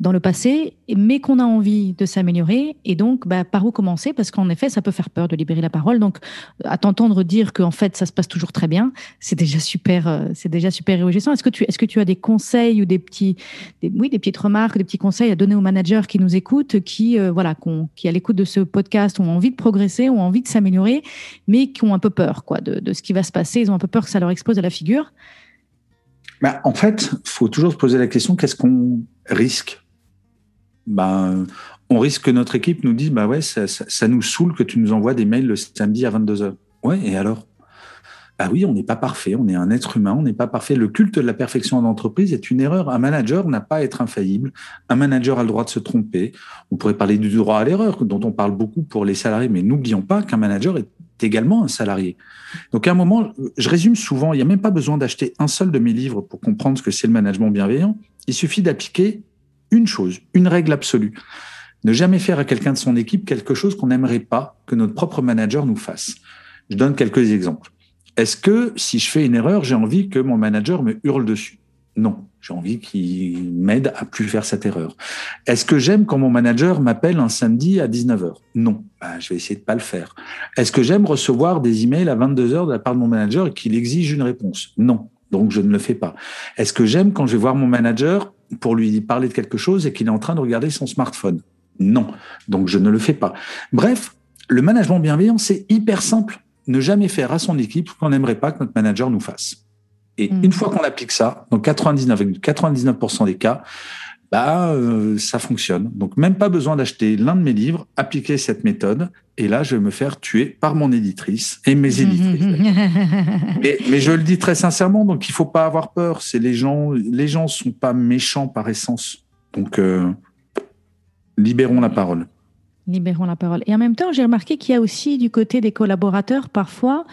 dans le passé, mais qu'on a envie de s'améliorer et donc bah, par où commencer? Parce qu'en effet, ça peut faire peur de libérer la parole. Donc à t'entendre dire qu'en fait ça se passe toujours très bien, c'est déjà super, euh, c'est déjà super réjouissant. Est-ce que tu, est-ce que tu as des conseils ou des petits, oui, des petites remarques, des petits conseils à donner aux managers qui nous écoutent, qui euh, voilà, qui à l'écoute de ce podcast ont envie de progresser, ont envie de s'améliorer, mais qui ont un peu peur quoi, de, ce qui va se passer. Ils ont un peu peur que ça leur explose à la figure. Bah, en fait, il faut toujours se poser la question qu'est-ce qu'on risque? Ben, On risque que notre équipe nous dise bah ouais, ça, ça, nous saoule que tu nous envoies des mails le samedi à 22h. Ouais, et alors? Bah oui, on n'est pas parfait, on est un être humain, on n'est pas parfait. Le culte de la perfection en entreprise est une erreur. Un manager n'a pas à être infaillible. Un manager a le droit de se tromper. On pourrait parler du droit à l'erreur, dont on parle beaucoup pour les salariés, mais n'oublions pas qu'un manager est également un salarié. Donc à un moment, je résume souvent, il n'y a même pas besoin d'acheter un seul de mes livres pour comprendre ce que c'est le management bienveillant. Il suffit d'appliquer une chose, une règle absolue. Ne jamais faire à quelqu'un de son équipe quelque chose qu'on n'aimerait pas que notre propre manager nous fasse. Je donne quelques exemples. Est-ce que si je fais une erreur, j'ai envie que mon manager me hurle dessus? Non, j'ai envie qu'il m'aide à plus faire cette erreur. Est-ce que j'aime quand mon manager m'appelle un samedi à 19h Non, bah, je vais essayer de pas le faire. Est-ce que j'aime recevoir des emails à 22h de la part de mon manager et qu'il exige une réponse? Non, donc je ne le fais pas. Est-ce que j'aime quand je vais voir mon manager pour lui parler de quelque chose et qu'il est en train de regarder son smartphone? Non, donc je ne le fais pas. Bref, le management bienveillant, c'est hyper simple ne jamais faire à son équipe ce qu'on n'aimerait pas que notre manager nous fasse. Et hmm. une fois qu'on applique ça, dans 99, 99% des cas, bah, euh, ça fonctionne. Donc, même pas besoin d'acheter l'un de mes livres, appliquer cette méthode. Et là, je vais me faire tuer par mon éditrice et mes éditrices. mais, mais, je le dis très sincèrement, donc il faut pas avoir peur. C'est les gens, les gens sont pas méchants par essence. Donc, euh, libérons la parole. Libérons la parole. Et en même temps, j'ai remarqué qu'il y a aussi du côté des collaborateurs parfois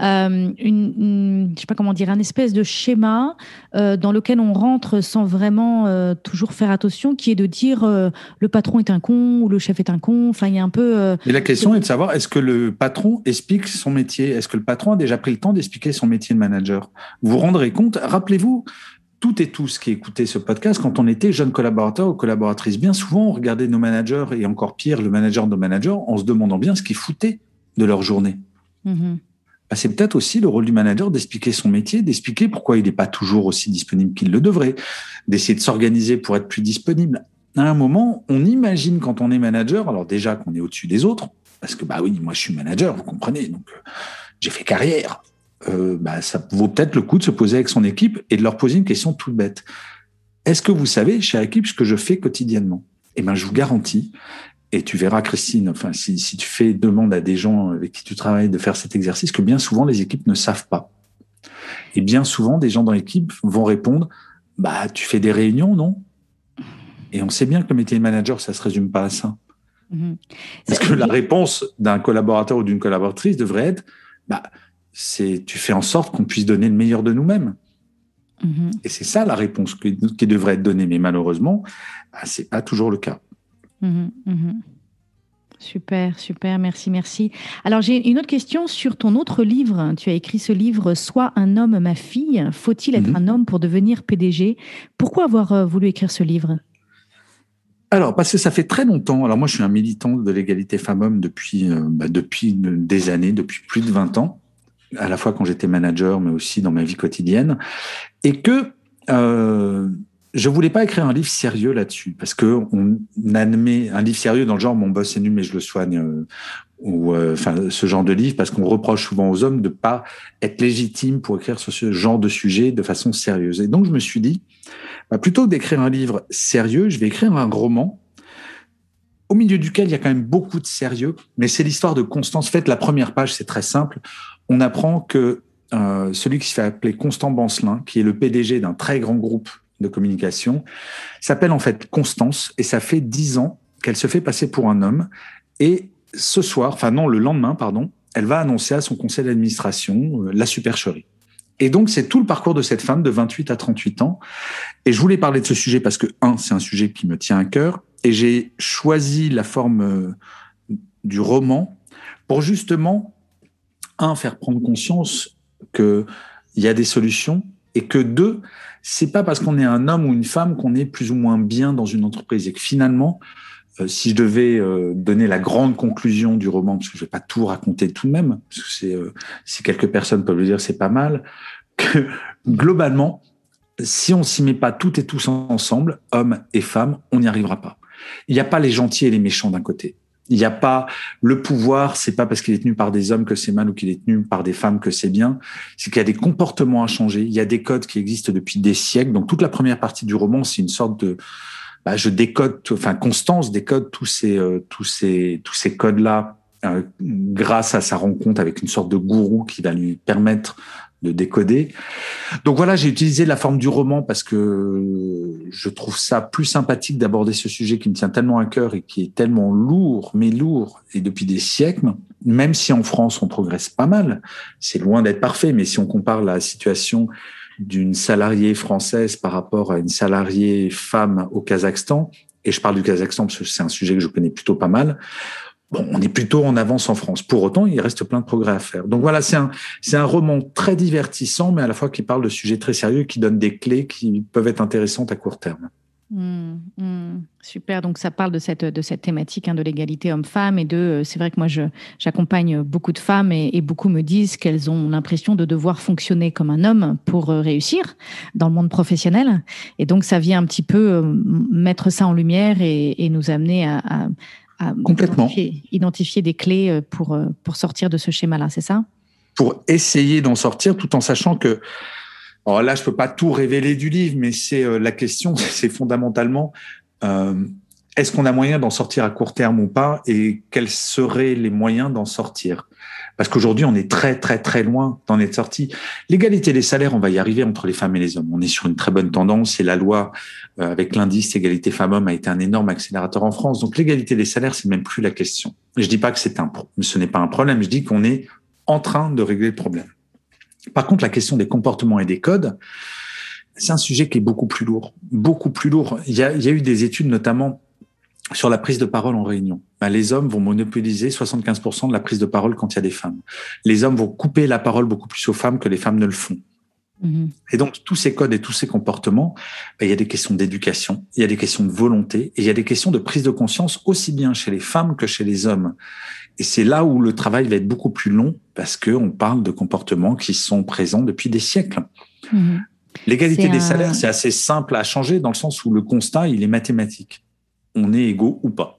euh, une, je sais pas comment dire, un espèce de schéma euh, dans lequel on rentre sans vraiment euh, toujours faire attention, qui est de dire le patron est un con ou le chef est un con. Enfin, il y a un peu. Et la question est de savoir est-ce que le patron explique son métier? Est-ce que le patron a déjà pris le temps d'expliquer son métier de manager? Vous vous rendrez compte? Rappelez-vous, tout et tous qui écoutaient ce podcast, quand on était jeune collaborateur ou collaboratrice, bien souvent, on regardait nos managers et encore pire, le manager de nos managers, en se demandant bien ce qu'ils foutaient de leur journée. Mm-hmm. Bah, c'est peut-être aussi le rôle du manager d'expliquer son métier, d'expliquer pourquoi il n'est pas toujours aussi disponible qu'il le devrait, d'essayer de s'organiser pour être plus disponible. À un moment, on imagine quand on est manager, alors déjà qu'on est au-dessus des autres, parce que bah oui, moi je suis manager, vous comprenez, donc euh, j'ai fait carrière. Euh, bah, ça vaut peut-être le coup de se poser avec son équipe et de leur poser une question toute bête. Est-ce que vous savez, chez l'équipe, ce que je fais quotidiennement? Eh ben, je vous garantis, et tu verras, Christine, enfin, si, si tu fais demande à des gens avec qui tu travailles de faire cet exercice, que bien souvent les équipes ne savent pas. Et bien souvent, des gens dans l'équipe vont répondre, bah, tu fais des réunions, non? Et on sait bien que le métier de manager, ça se résume pas à ça. Mm-hmm. Parce que la réponse d'un collaborateur ou d'une collaboratrice devrait être, bah, c'est tu fais en sorte qu'on puisse donner le meilleur de nous-mêmes. Mm-hmm. Et c'est ça la réponse qui, devrait être donnée, mais malheureusement, bah, c'est pas toujours le cas. Mm-hmm. Mm-hmm. Super, super, merci, merci. Alors j'ai une autre question sur ton autre livre. Tu as écrit ce livre Sois un homme, ma fille. Faut-il être un homme pour devenir PDG Pourquoi avoir euh, voulu écrire ce livre? Alors, parce que ça fait très longtemps. Alors, moi, je suis un militant de l'égalité femmes-hommes depuis, euh, bah, depuis des années, depuis plus de 20 ans, à la fois quand j'étais manager, mais aussi dans ma vie quotidienne. Et que euh, je voulais pas écrire un livre sérieux là-dessus, parce que on admet un livre sérieux dans le genre mon boss est nul, mais je le soigne, euh, ou euh, enfin ce genre de livre, parce qu'on reproche souvent aux hommes de pas être légitimes pour écrire ce genre de sujet de façon sérieuse. Et donc, je me suis dit, bah, plutôt que d'écrire un livre sérieux, je vais écrire un roman au milieu duquel il y a quand même beaucoup de sérieux, mais c'est l'histoire de Constance. Faites la première page, c'est très simple. On apprend que euh, celui qui se fait appeler Constant Bancelin, qui est le PDG d'un très grand groupe de communication, s'appelle en fait Constance et ça fait dix ans qu'elle se fait passer pour un homme. Et ce soir, enfin non, le lendemain, pardon, elle va annoncer à son conseil d'administration euh, la supercherie. Et donc, c'est tout le parcours de cette femme de 28 à 38 ans. Et je voulais parler de ce sujet parce que, un, c'est un sujet qui me tient à cœur. Et j'ai choisi la forme euh, du roman pour justement, un, faire prendre conscience qu'il y a des solutions et que deux, c'est pas parce qu'on est un homme ou une femme qu'on est plus ou moins bien dans une entreprise et que finalement, euh, si je devais euh, donner la grande conclusion du roman, parce que je vais pas tout raconter tout de même, parce que c'est, euh, si quelques personnes peuvent le dire, c'est pas mal, que globalement, si on s'y met pas toutes et tous ensemble, hommes et femmes, on n'y arrivera pas. Il n'y a pas les gentils et les méchants d'un côté. Il n'y a pas le pouvoir, c'est pas parce qu'il est tenu par des hommes que c'est mal ou qu'il est tenu par des femmes que c'est bien. C'est qu'il y a des comportements à changer. Il y a des codes qui existent depuis des siècles. Donc toute la première partie du roman, c'est une sorte de, bah, je décode, enfin Constance décode tous ces euh, tous ces tous ces codes là euh, grâce à sa rencontre avec une sorte de gourou qui va lui permettre de décoder. Donc voilà, j'ai utilisé la forme du roman parce que je trouve ça plus sympathique d'aborder ce sujet qui me tient tellement à cœur et qui est tellement lourd, mais lourd, et depuis des siècles, même si en France on progresse pas mal, c'est loin d'être parfait, mais si on compare la situation d'une salariée française par rapport à une salariée femme au Kazakhstan, et je parle du Kazakhstan parce que c'est un sujet que je connais plutôt pas mal, Bon, on est plutôt en avance en France. Pour autant, il reste plein de progrès à faire. Donc voilà, c'est un, un roman très divertissant, mais à la fois qui parle de sujets très sérieux, qui donne des clés qui peuvent être intéressantes à court terme. Mmh, mmh. super, donc ça parle de cette, de cette thématique hein, de l'égalité homme-femme et de, euh, c'est vrai que moi je, j'accompagne beaucoup de femmes et, beaucoup me disent qu'elles ont l'impression de devoir fonctionner comme un homme pour euh, réussir dans le monde professionnel. Et donc ça vient un petit peu euh, mettre ça en lumière et, nous amener à, Complètement. Identifier, des clés euh, pour, euh, pour sortir de ce schéma-là, c'est ça? Pour essayer d'en sortir tout en sachant que, alors là, je peux pas tout révéler du livre, mais c'est euh, la question, c'est fondamentalement, est-ce qu'on a moyen d'en sortir à court terme ou pas et quels seraient les moyens d'en sortir? Parce qu'aujourd'hui, on est très, très, très loin d'en être sorti. L'égalité des salaires, on va y arriver entre les femmes et les hommes. On est sur une très bonne tendance et la loi euh, avec l'indice égalité femmes-hommes a été un énorme accélérateur en France. Donc l'égalité des salaires, c'est même plus la question. Je dis pas que c'est un, ce n'est pas un problème. Je dis qu'on est en train de régler le problème. Par contre, la question des comportements et des codes, c'est un sujet qui est beaucoup plus lourd, beaucoup plus lourd. Il y a, il y a eu des études notamment sur la prise de parole en réunion. Ben, les hommes vont monopoliser 75% de la prise de parole quand il y a des femmes. Les hommes vont couper la parole beaucoup plus aux femmes que les femmes ne le font. Mm-hmm. Et donc, tous ces codes et tous ces comportements, ben, il y a des questions d'éducation, il y a des questions de volonté, et il y a des questions de prise de conscience aussi bien chez les femmes que chez les hommes. Et c'est là où le travail va être beaucoup plus long parce qu'on parle de comportements qui sont présents depuis des siècles. Mm-hmm. L'égalité des salaires, c'est assez simple à changer dans le sens où le constat, il est mathématique on est égaux ou pas.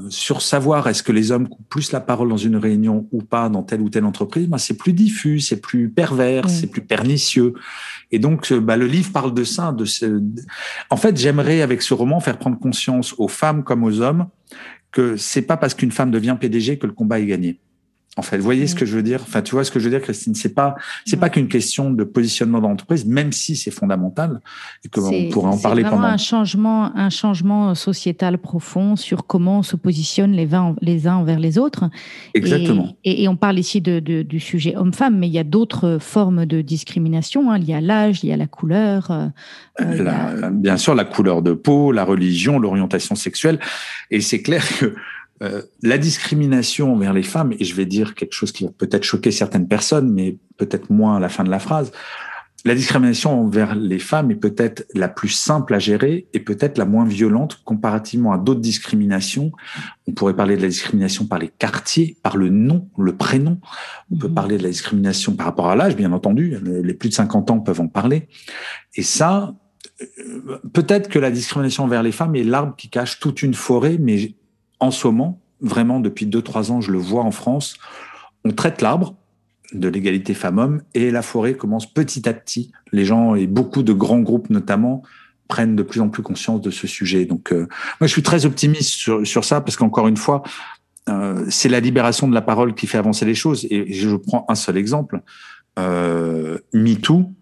Euh, sur savoir est-ce que les hommes coupent plus la parole dans une réunion ou pas dans telle ou telle entreprise, ben c'est plus diffus, c'est plus pervers, c'est plus pernicieux. Et donc, euh, bah, le livre parle de ça. De ce... En fait, j'aimerais avec ce roman faire prendre conscience aux femmes comme aux hommes que c'est pas parce qu'une femme devient PDG que le combat est gagné. En fait, vous voyez ce que je veux dire? Enfin, tu vois ce que je veux dire, Christine? C'est pas, c'est pas qu'une question de positionnement d'entreprise, même si c'est fondamental et que on pourrait en parler pendant. un changement, un changement sociétal profond sur comment on se positionne les, uns, les uns envers les autres. Exactement. Et, on parle ici de, du sujet homme-femme, mais il y a d'autres formes de discrimination. Hein. Il y a l'âge, il y a la couleur. Euh, euh, bien sûr, la couleur de peau, la religion, l'orientation sexuelle, et c'est clair que euh, la discrimination envers les femmes, et je vais dire quelque chose qui va peut-être choquer certaines personnes, mais peut-être moins à la fin de la phrase, la discrimination envers les femmes est peut-être la plus simple à gérer et peut-être la moins violente comparativement à d'autres discriminations. On pourrait parler de la discrimination par les quartiers, par le nom, le prénom. On peut mhm. parler de la discrimination par rapport à l'âge, bien entendu. Les plus de 50 ans peuvent en parler. Et ça, euh, peut-être que la discrimination envers les femmes est l'arbre qui cache toute une forêt, mais en ce moment, vraiment depuis deux, trois ans, je le vois en France, on traite l'arbre, de l'égalité femmes-hommes et la forêt commence petit à petit. Les gens et beaucoup de grands groupes notamment prennent de plus en plus conscience de ce sujet. Donc euh, moi je suis très optimiste sur, sur ça parce qu'encore une fois euh, c'est la libération de la parole qui fait avancer les choses et je prends un seul exemple. Euh, MeToo,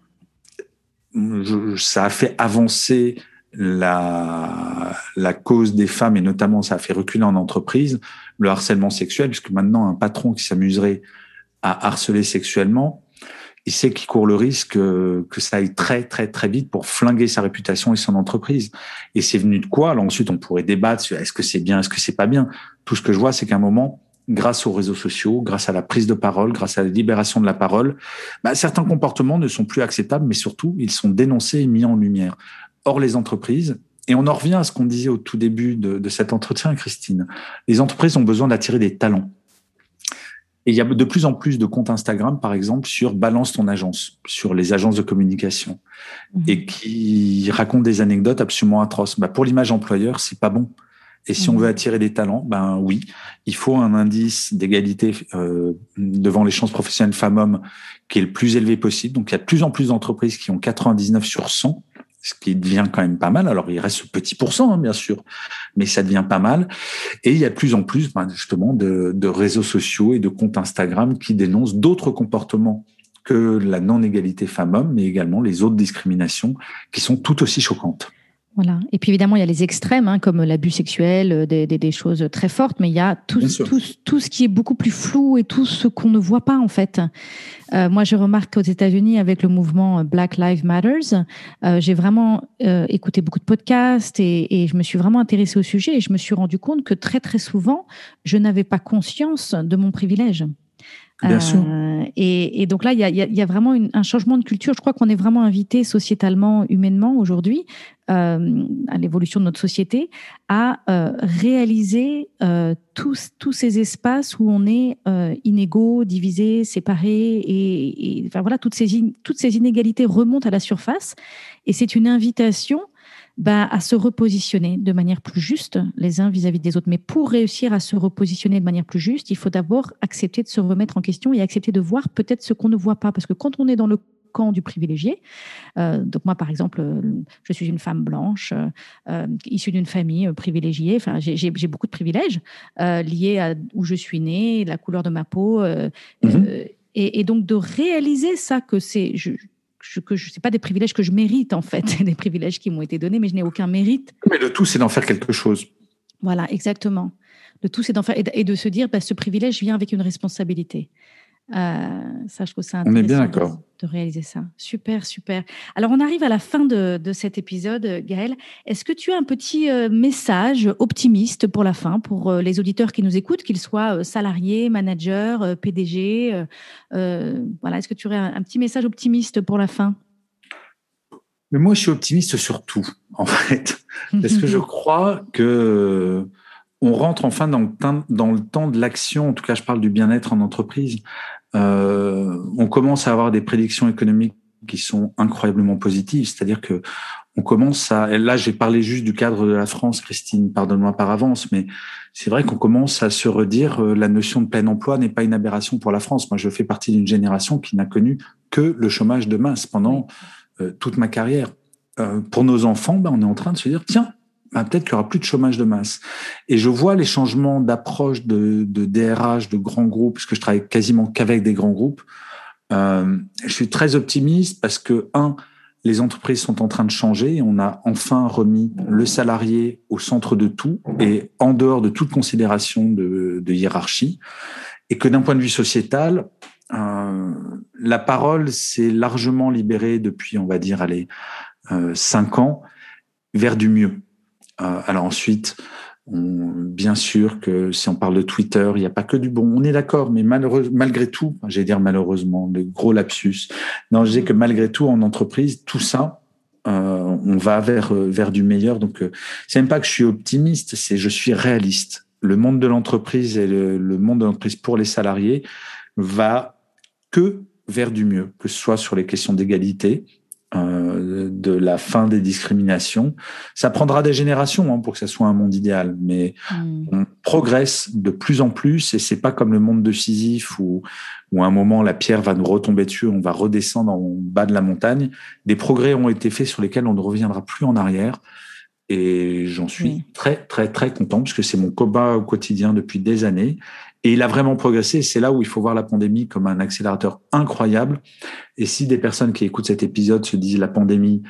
ça a fait avancer la, la cause des femmes et notamment ça a fait reculer en entreprise le harcèlement sexuel puisque maintenant un patron qui s'amuserait à harceler sexuellement, il sait qu'il court le risque que ça aille très très très vite pour flinguer sa réputation et son entreprise. Et c'est venu de quoi? Alors ensuite, on pourrait débattre sur est-ce que c'est bien, est-ce que c'est pas bien? Tout ce que je vois, c'est qu'à un moment, grâce aux réseaux sociaux, grâce à la prise de parole, grâce à la libération de la parole, bah, certains comportements ne sont plus acceptables, mais surtout, ils sont dénoncés et mis en lumière. Or, les entreprises, et on en revient à ce qu'on disait au tout début de, de cet entretien, Christine, les entreprises ont besoin d'attirer des talents. Et il y a de plus en plus de comptes Instagram, par exemple, sur Balance ton agence, sur les agences de communication, mhm. et qui racontent des anecdotes absolument atroces. Bah, pour l'image employeur, c'est pas bon. Et si on mhm. veut attirer des talents, ben oui, il faut un indice d'égalité euh, devant les chances professionnelles femmes-hommes qui est le plus élevé possible. Donc il y a de plus en plus d'entreprises qui ont 99 sur 100 ce qui devient quand même pas mal. Alors, il reste ce petit pourcent, hein, bien sûr, mais ça devient pas mal. Et il y a de plus en plus, ben, justement, de, de, réseaux sociaux et de comptes Instagram qui dénoncent d'autres comportements que la non-égalité femmes-hommes, mais également les autres discriminations qui sont tout aussi choquantes. Voilà. Et puis évidemment, il y a les extrêmes, hein, comme l'abus sexuel, euh, des, des, des, choses très fortes, mais il y a tout, tout, tout, ce qui est beaucoup plus flou et tout ce qu'on ne voit pas en fait. Euh, moi, je remarque qu'aux États-Unis, avec le mouvement Black Lives Matters, euh, j'ai vraiment euh, écouté beaucoup de podcasts et, et, je me suis vraiment intéressée au sujet et je me suis rendu compte que très très souvent, je n'avais pas conscience de mon privilège. Euh, et, donc là, il y a, vraiment un changement de culture. Je crois qu'on est vraiment invité sociétalement, humainement aujourd'hui, euh, à l'évolution de notre société, à euh, réaliser tous, tous ces espaces où on est inégaux, divisés, séparés. Et, enfin, voilà, toutes ces inégalités remontent à la surface. Et c'est une invitation bah, à se repositionner de manière plus juste les uns vis-à-vis des autres. Mais pour réussir à se repositionner de manière plus juste, il faut d'abord accepter de se remettre en question et accepter de voir peut-être ce qu'on ne voit pas. Parce que quand on est dans le camp du privilégié. Euh, donc moi, par exemple, euh, je suis une femme blanche, euh, issue d'une famille privilégiée. Enfin, j'ai beaucoup de privilèges liés à où je suis née, la couleur de ma peau. Mhm. Et, et, donc de réaliser ça, que c'est, que je sais pas des privilèges que je mérite en fait, des privilèges qui m'ont été donnés, mais je n'ai aucun mérite. Mais le tout, c'est d'en faire quelque chose. Voilà, exactement. Le tout, c'est d'en faire et de se dire, bah, ce privilège vient avec une responsabilité. Euh, ça, je trouve ça intéressant on est bien d'accord. De, réaliser ça. Super, super. Alors, on arrive à la fin de, de cet épisode, Gaël. Est-ce que tu as un petit euh, message optimiste pour la fin, pour euh, les auditeurs qui nous écoutent, qu'ils soient salariés, managers, PDG Voilà, est-ce que tu aurais un, petit message optimiste pour la fin? Mais moi, je suis optimiste sur tout, en fait, parce que je crois que on rentre enfin dans le, temps, dans le temps de l'action. En tout cas, je parle du bien-être en entreprise. Euh, on commence à avoir des prédictions économiques qui sont incroyablement positives. C'est-à-dire que on commence à, là, j'ai parlé juste du cadre de la France, Christine, pardonne-moi par avance, mais c'est vrai qu'on commence à se redire euh, la notion de plein emploi n'est pas une aberration pour la France. Moi, je fais partie d'une génération qui n'a connu que le chômage de masse pendant euh, toute ma carrière. pour nos enfants, ben, on est en train de se dire, tiens, ben, peut-être qu'il y aura plus de chômage de masse. Et je vois les changements d'approche de, de, DRH, de grands groupes, parce que je travaille quasiment qu'avec des grands groupes. Euh, je suis très optimiste parce que, un, les entreprises sont en train de changer. On a enfin remis le salarié au centre de tout et en dehors de toute considération de, de hiérarchie. Et que d'un point de vue sociétal, euh, la parole s'est largement libérée depuis, on va dire, allez, euh, cinq ans vers du mieux. Euh, alors ensuite, bien sûr que si on parle de Twitter, il n'y a pas que du bon. On est d'accord, mais malgré tout, j'allais dire malheureusement, le gros lapsus. Non, je dis que malgré tout, en entreprise, tout ça, euh, on va vers vers du meilleur. Donc, euh, c'est même pas que je suis optimiste, c'est je suis réaliste. Le monde de l'entreprise et le, le monde de l'entreprise pour les salariés va que vers du mieux, que ce soit sur les questions d'égalité, euh, de la fin des discriminations. Ça prendra des générations hein, pour que ça soit un monde idéal, mais hmm. on progresse de plus en plus et c'est pas comme le monde de Sisyphe où, où à un moment la pierre va nous retomber dessus, on va redescendre en bas de la montagne. Des progrès ont été faits sur lesquels on ne reviendra plus en arrière. Et j'en suis très, très, très content parce que c'est mon combat au quotidien depuis des années. Et il a vraiment progressé. C'est là où il faut voir la pandémie comme un accélérateur incroyable. Et si des personnes qui écoutent cet épisode se disent la pandémie,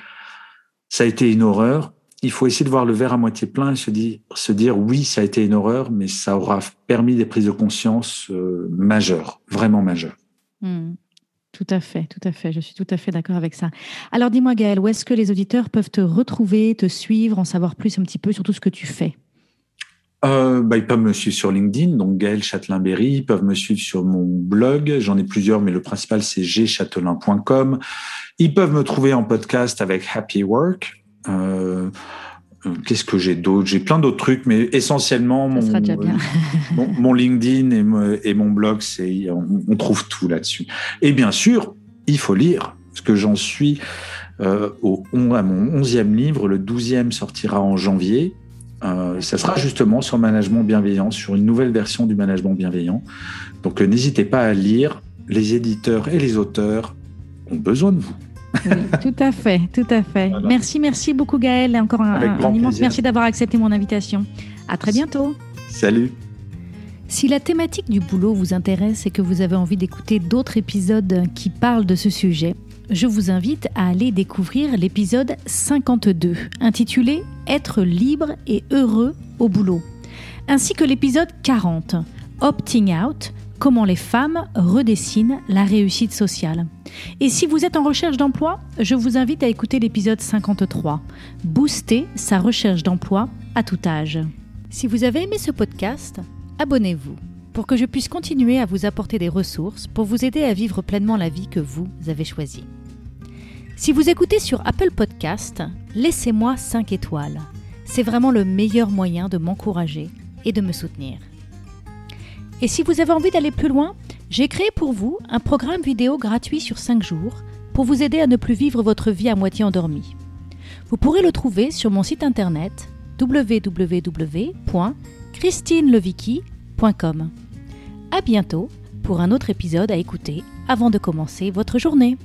ça a été une horreur, il faut essayer de voir le verre à moitié plein et se dire, se dire oui, ça a été une horreur, mais ça aura permis des prises de conscience euh, majeures, vraiment majeures. Hmm. Tout à fait, tout à fait. Je suis tout à fait d'accord avec ça. Alors dis-moi Gaël, où est-ce que les auditeurs peuvent te retrouver, te suivre, en savoir plus un petit peu sur tout ce que tu fais? Euh, bah, ils peuvent me suivre sur LinkedIn, donc Gaël Châtelain-Berry. Ils peuvent me suivre sur mon blog. J'en ai plusieurs, mais le principal, c'est gchatelain.com. Ils peuvent me trouver en podcast avec Happy Work. Euh, Qu'est-ce que j'ai d'autre? J'ai plein d'autres trucs, mais essentiellement mon, mon, mon, LinkedIn et, et, mon blog, c'est on, on, trouve tout là-dessus. Et bien sûr, il faut lire, parce que j'en suis euh, au, à mon onzième livre. Le douzième sortira en janvier. Euh, ça sera justement sur management bienveillant, sur une nouvelle version du management bienveillant. Donc euh, n'hésitez pas à lire. Les éditeurs et les auteurs ont besoin de vous. Tout à fait, tout à fait. Merci, merci beaucoup Gaël. Encore un, un immense merci d'avoir accepté mon invitation. À très bientôt. Salut. Si la thématique du boulot vous intéresse et que vous avez envie d'écouter d'autres épisodes qui parlent de ce sujet, je vous invite à aller découvrir l'épisode 52, intitulé Être libre et heureux au boulot, ainsi que l'épisode 40, Opting Out, comment les femmes redessinent la réussite sociale. Et si vous êtes en recherche d'emploi, je vous invite à écouter l'épisode 53, Booster sa recherche d'emploi à tout âge. Si vous avez aimé ce podcast, abonnez-vous pour que je puisse continuer à vous apporter des ressources pour vous aider à vivre pleinement la vie que vous avez choisie. Si vous écoutez sur Apple Podcast, laissez-moi 5 étoiles. C'est vraiment le meilleur moyen de m'encourager et de me soutenir. Et si vous avez envie d'aller plus loin, j'ai créé pour vous un programme vidéo gratuit sur 5 jours pour vous aider à ne plus vivre votre vie à moitié endormie. Vous pourrez le trouver sur mon site internet www.christinelevicki.com. À bientôt pour un autre épisode à écouter avant de commencer votre journée.